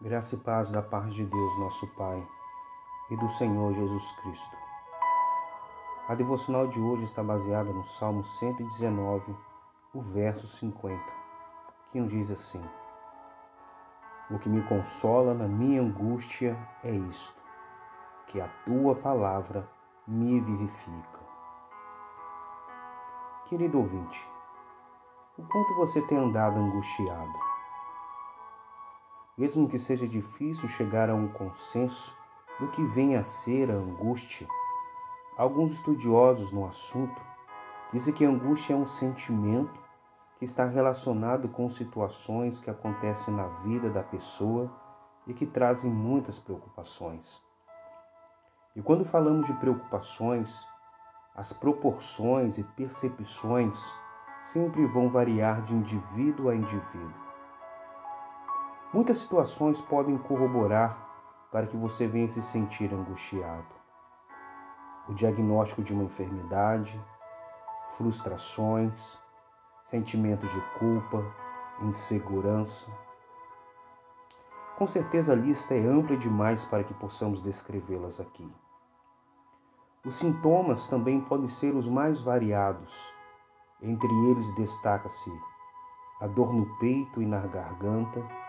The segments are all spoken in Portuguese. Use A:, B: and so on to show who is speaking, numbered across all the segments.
A: Graça e paz da parte de Deus, nosso Pai, e do Senhor Jesus Cristo. A devocional de hoje está baseada no Salmo 119, o verso 50, que nos diz assim: O que me consola na minha angústia é isto, que a tua palavra me vivifica. Querido ouvinte, o quanto você tem andado angustiado? Mesmo que seja difícil chegar a um consenso do que vem a ser a angústia. Alguns estudiosos no assunto dizem que a angústia é um sentimento que está relacionado com situações que acontecem na vida da pessoa e que trazem muitas preocupações. E quando falamos de preocupações, as proporções e percepções sempre vão variar de indivíduo a indivíduo. Muitas situações podem corroborar para que você venha se sentir angustiado. O diagnóstico de uma enfermidade, frustrações, sentimentos de culpa, insegurança. Com certeza a lista é ampla demais para que possamos descrevê-las aqui. Os sintomas também podem ser os mais variados. Entre eles destaca-se a dor no peito e na garganta,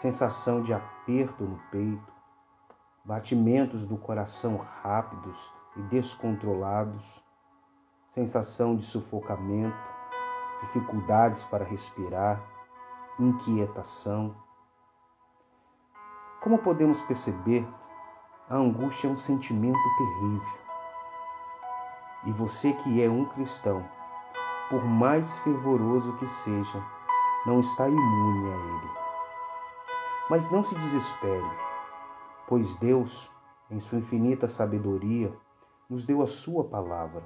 A: sensação de aperto no peito, batimentos do coração rápidos e descontrolados, sensação de sufocamento, dificuldades para respirar, inquietação. Como podemos perceber, a angústia é um sentimento terrível. E você que é um cristão, por mais fervoroso que seja, não está imune a ele. Mas não se desespere, pois Deus, em sua infinita sabedoria, nos deu a sua palavra.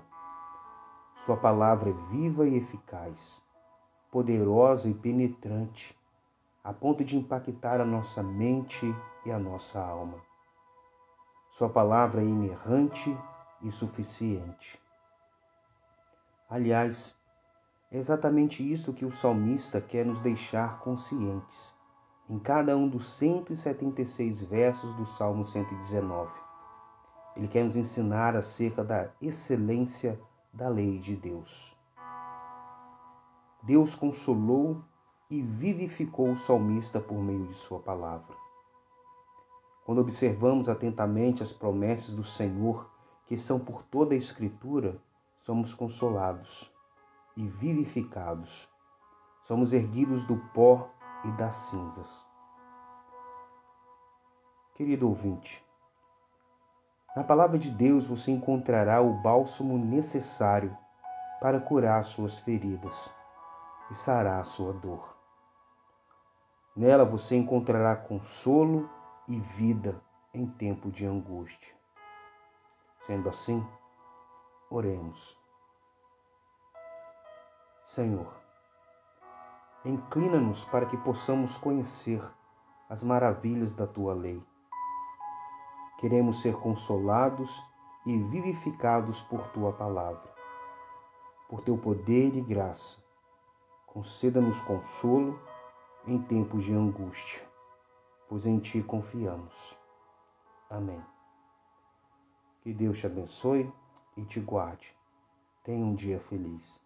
A: Sua palavra é viva e eficaz, poderosa e penetrante, a ponto de impactar a nossa mente e a nossa alma. Sua palavra é inerrante e suficiente. Aliás, é exatamente isso que o salmista quer nos deixar conscientes em cada um dos 176 versos do Salmo 119. Ele quer nos ensinar acerca da excelência da lei de Deus. Deus consolou e vivificou o salmista por meio de Sua palavra. Quando observamos atentamente as promessas do Senhor, que são por toda a Escritura, somos consolados e vivificados. Somos erguidos do pó e das cinzas. Querido ouvinte, na palavra de Deus você encontrará o bálsamo necessário para curar suas feridas e sarar sua dor. Nela você encontrará consolo e vida em tempo de angústia. Sendo assim, oremos. Senhor, Inclina-nos para que possamos conhecer as maravilhas da tua lei. Queremos ser consolados e vivificados por tua palavra. Por teu poder e graça, conceda-nos consolo em tempos de angústia, pois em ti confiamos. Amém. Que Deus te abençoe e te guarde. Tenha um dia feliz.